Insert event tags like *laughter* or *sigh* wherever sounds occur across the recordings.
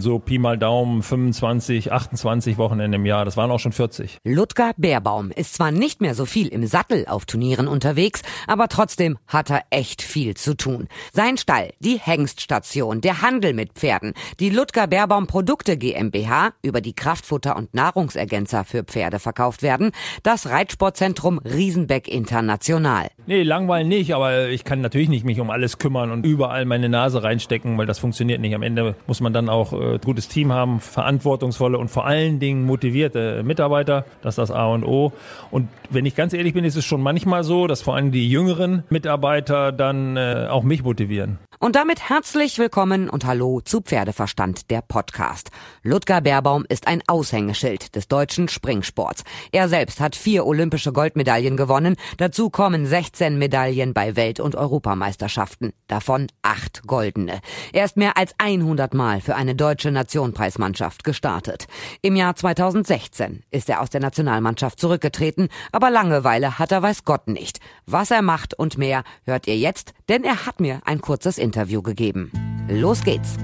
So Pi mal Daumen 25, 28 Wochenende im Jahr. Das waren auch schon 40. Ludger Bärbaum ist zwar nicht mehr so viel im Sattel auf Turnieren unterwegs, aber trotzdem hat er echt viel zu tun. Sein Stall, die Hengststation, der Handel mit Pferden, die Ludger Bärbaum Produkte GmbH, über die Kraftfutter und Nahrungsergänzer für Pferde verkauft werden, das Reitsportzentrum Riesenbeck International. Nee, langweilen nicht, aber ich kann natürlich nicht mich um alles kümmern und überall meine Nase reinstecken, weil das funktioniert nicht. Am Ende muss man dann auch äh, gutes Team haben, verantwortungsvolle und vor allen Dingen motivierte Mitarbeiter. Das ist das A und O. Und wenn ich ganz ehrlich bin, ist es schon manchmal so, dass vor allem die jüngeren Mitarbeiter dann äh, auch mich motivieren. Und damit herzlich willkommen und hallo zu Pferdeverstand, der Podcast. Ludger Bärbaum ist ein Aushängeschild des deutschen Springsports. Er selbst hat vier olympische Goldmedaillen gewonnen. Dazu kommen 16 Medaillen bei Welt- und Europameisterschaften. Davon acht goldene. Er ist mehr als 100 Mal für eine deutsche Nationenpreismannschaft gestartet. Im Jahr 2016 ist er aus der Nationalmannschaft zurückgetreten, aber Langeweile hat er weiß Gott nicht. Was er macht und mehr hört ihr jetzt, denn er hat mir ein kurzes Interview gegeben. Los geht's!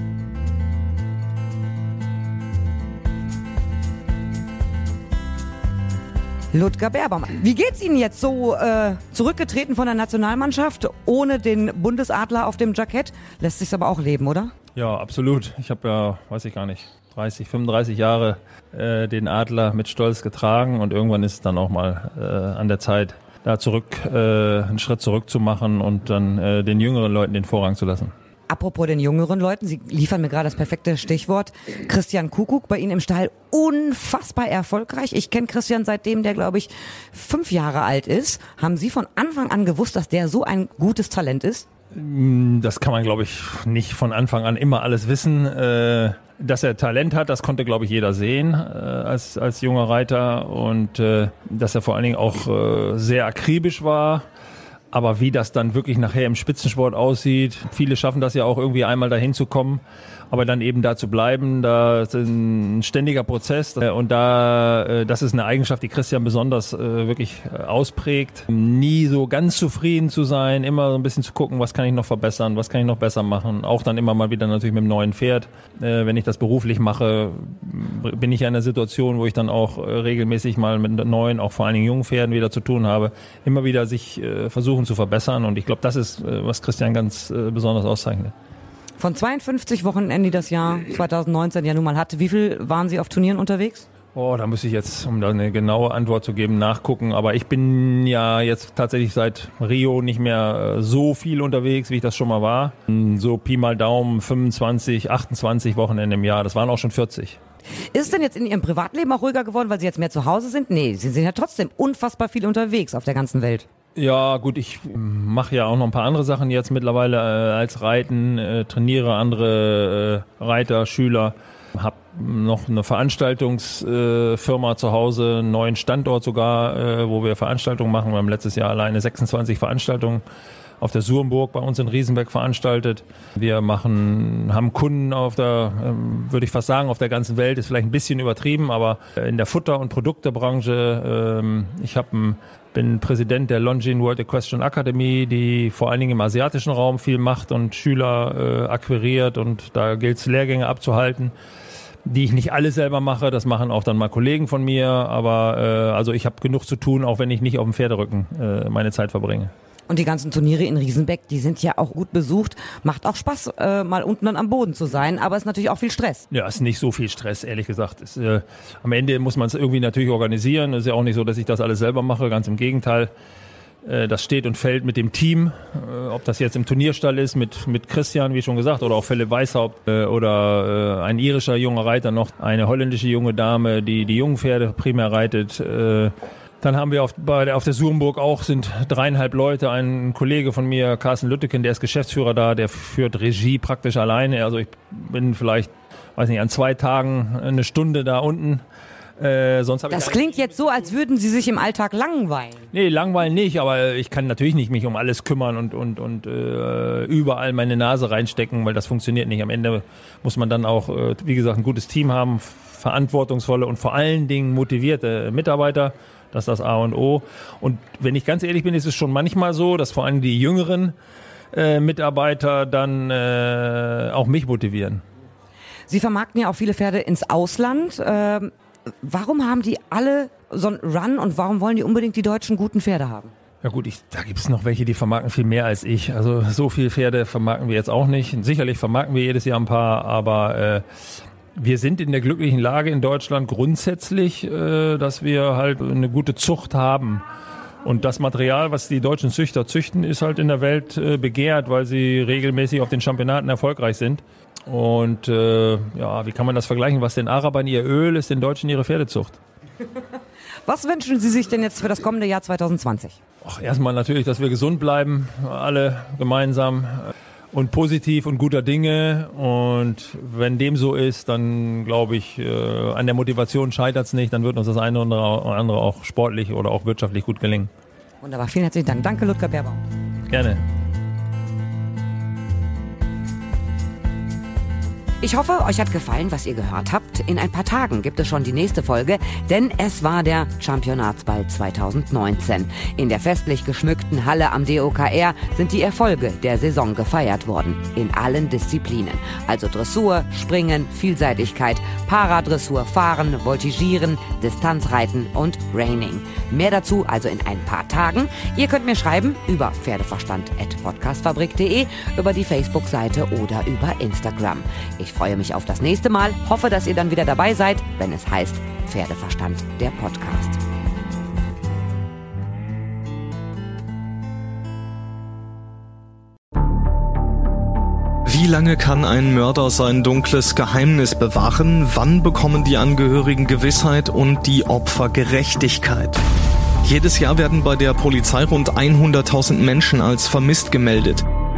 Ludger Berbaum, wie geht's Ihnen jetzt so äh, zurückgetreten von der Nationalmannschaft ohne den Bundesadler auf dem Jackett? Lässt sich's aber auch leben, oder? Ja, absolut. Ich habe ja, weiß ich gar nicht, 30, 35 Jahre äh, den Adler mit Stolz getragen und irgendwann ist es dann auch mal äh, an der Zeit, da zurück, äh, einen Schritt zurück zu machen und dann äh, den jüngeren Leuten den Vorrang zu lassen. Apropos den jüngeren Leuten, Sie liefern mir gerade das perfekte Stichwort. Christian Kuckuck bei Ihnen im Stall unfassbar erfolgreich. Ich kenne Christian seitdem der, glaube ich, fünf Jahre alt ist. Haben Sie von Anfang an gewusst, dass der so ein gutes Talent ist? Das kann man, glaube ich, nicht von Anfang an immer alles wissen. Äh, dass er Talent hat, das konnte, glaube ich, jeder sehen äh, als, als junger Reiter. Und äh, dass er vor allen Dingen auch sehr akribisch war. Aber wie das dann wirklich nachher im Spitzensport aussieht, viele schaffen das ja auch irgendwie einmal dahin zu kommen. Aber dann eben da zu bleiben, da ist ein ständiger Prozess und da, äh, das ist eine Eigenschaft, die Christian besonders äh, wirklich äh, ausprägt. Nie so ganz zufrieden zu sein, immer so ein bisschen zu gucken, was kann ich noch verbessern, was kann ich noch besser machen. Auch dann immer mal wieder natürlich mit dem neuen Pferd. Wenn ich das beruflich mache, bin ich ja in einer Situation, wo ich dann auch regelmäßig mal mit neuen, auch vor allen Dingen jungen Pferden wieder zu tun habe. Immer wieder sich versuchen zu verbessern und ich glaube, das ist, was Christian ganz besonders auszeichnet. Von 52 Wochenenden, die das Jahr 2019 ja nun mal hatte, wie viel waren Sie auf Turnieren unterwegs? Oh, da muss ich jetzt, um da eine genaue Antwort zu geben, nachgucken. Aber ich bin ja jetzt tatsächlich seit Rio nicht mehr äh, so viel unterwegs, wie ich das schon mal war. So Pi mal Daumen 25, 28 Wochenende im Jahr. Das waren auch schon 40. Ist es denn jetzt in Ihrem Privatleben auch ruhiger geworden, weil Sie jetzt mehr zu Hause sind? Nee, Sie sind ja trotzdem unfassbar viel unterwegs auf der ganzen Welt. Ja, gut, ich mache ja auch noch ein paar andere Sachen jetzt mittlerweile äh, als Reiten, äh, trainiere andere äh, Reiter, Schüler, habe noch eine Veranstaltungsfirma zu Hause, einen neuen Standort sogar, äh, wo wir Veranstaltungen machen. Wir haben letztes Jahr alleine 26 Veranstaltungen auf der Surenburg bei uns in Riesenberg veranstaltet. Wir machen, haben Kunden auf der, ähm, würde ich fast sagen, auf der ganzen Welt, ist vielleicht ein bisschen übertrieben, aber in der Futter- und Produktebranche. Ähm, ich habe ein bin Präsident der Longines World Equestrian Academy, die vor allen Dingen im asiatischen Raum viel macht und Schüler äh, akquiriert und da gilt es Lehrgänge abzuhalten, die ich nicht alle selber mache. Das machen auch dann mal Kollegen von mir, aber äh, also ich habe genug zu tun, auch wenn ich nicht auf dem Pferderücken äh, meine Zeit verbringe. Und die ganzen Turniere in Riesenbeck, die sind ja auch gut besucht. Macht auch Spaß, äh, mal unten dann am Boden zu sein, aber es ist natürlich auch viel Stress. Ja, es ist nicht so viel Stress, ehrlich gesagt. Es, äh, am Ende muss man es irgendwie natürlich organisieren. Es ist ja auch nicht so, dass ich das alles selber mache, ganz im Gegenteil. Äh, das steht und fällt mit dem Team, äh, ob das jetzt im Turnierstall ist mit, mit Christian, wie schon gesagt, oder auch Philipp Weishaupt äh, oder ein irischer junger Reiter, noch eine holländische junge Dame, die die jungen Pferde primär reitet. Dann haben wir auf, bei der, auf der Surenburg auch sind dreieinhalb Leute. Ein Kollege von mir, Carsten Lütteken, der ist Geschäftsführer da, der führt Regie praktisch alleine. Also ich bin vielleicht, weiß nicht, an zwei Tagen eine Stunde da unten. Äh, sonst das ich klingt jetzt so, als würden Sie sich im Alltag langweilen. Nee, langweilen nicht, aber ich kann natürlich nicht mich um alles kümmern und, und, und äh, überall meine Nase reinstecken, weil das funktioniert nicht. Am Ende muss man dann auch, äh, wie gesagt, ein gutes Team haben, verantwortungsvolle und vor allen Dingen motivierte Mitarbeiter. Das ist das A und O. Und wenn ich ganz ehrlich bin, ist es schon manchmal so, dass vor allem die jüngeren äh, Mitarbeiter dann äh, auch mich motivieren. Sie vermarkten ja auch viele Pferde ins Ausland. Ähm, warum haben die alle so einen Run und warum wollen die unbedingt die deutschen guten Pferde haben? Ja gut, ich, da gibt es noch welche, die vermarkten viel mehr als ich. Also so viele Pferde vermarkten wir jetzt auch nicht. Sicherlich vermarkten wir jedes Jahr ein paar, aber äh, wir sind in der glücklichen Lage in Deutschland grundsätzlich, äh, dass wir halt eine gute Zucht haben. Und das Material, was die deutschen Züchter züchten, ist halt in der Welt äh, begehrt, weil sie regelmäßig auf den Championaten erfolgreich sind. Und äh, ja, wie kann man das vergleichen? Was den Arabern ihr Öl ist, den Deutschen ihre Pferdezucht. *laughs* Was wünschen Sie sich denn jetzt für das kommende Jahr 2020? Ach, erstmal natürlich, dass wir gesund bleiben, alle gemeinsam und positiv und guter Dinge. Und wenn dem so ist, dann glaube ich, äh, an der Motivation scheitert es nicht. Dann wird uns das eine oder andere auch sportlich oder auch wirtschaftlich gut gelingen. Wunderbar, vielen herzlichen Dank. Danke, Ludger Baerbaum. Gerne. Ich hoffe, euch hat gefallen, was ihr gehört habt. In ein paar Tagen gibt es schon die nächste Folge, denn es war der Championatsball 2019. In der festlich geschmückten Halle am DOKR sind die Erfolge der Saison gefeiert worden. In allen Disziplinen. Also Dressur, Springen, Vielseitigkeit, Paradressur, Fahren, Voltigieren, Distanzreiten und Raining. Mehr dazu also in ein paar Tagen. Ihr könnt mir schreiben über pferdeverstand.podcastfabrik.de, über die Facebook-Seite oder über Instagram. Ich ich freue mich auf das nächste Mal, hoffe, dass ihr dann wieder dabei seid, wenn es heißt Pferdeverstand, der Podcast. Wie lange kann ein Mörder sein dunkles Geheimnis bewahren? Wann bekommen die Angehörigen Gewissheit und die Opfer Gerechtigkeit? Jedes Jahr werden bei der Polizei rund 100.000 Menschen als vermisst gemeldet.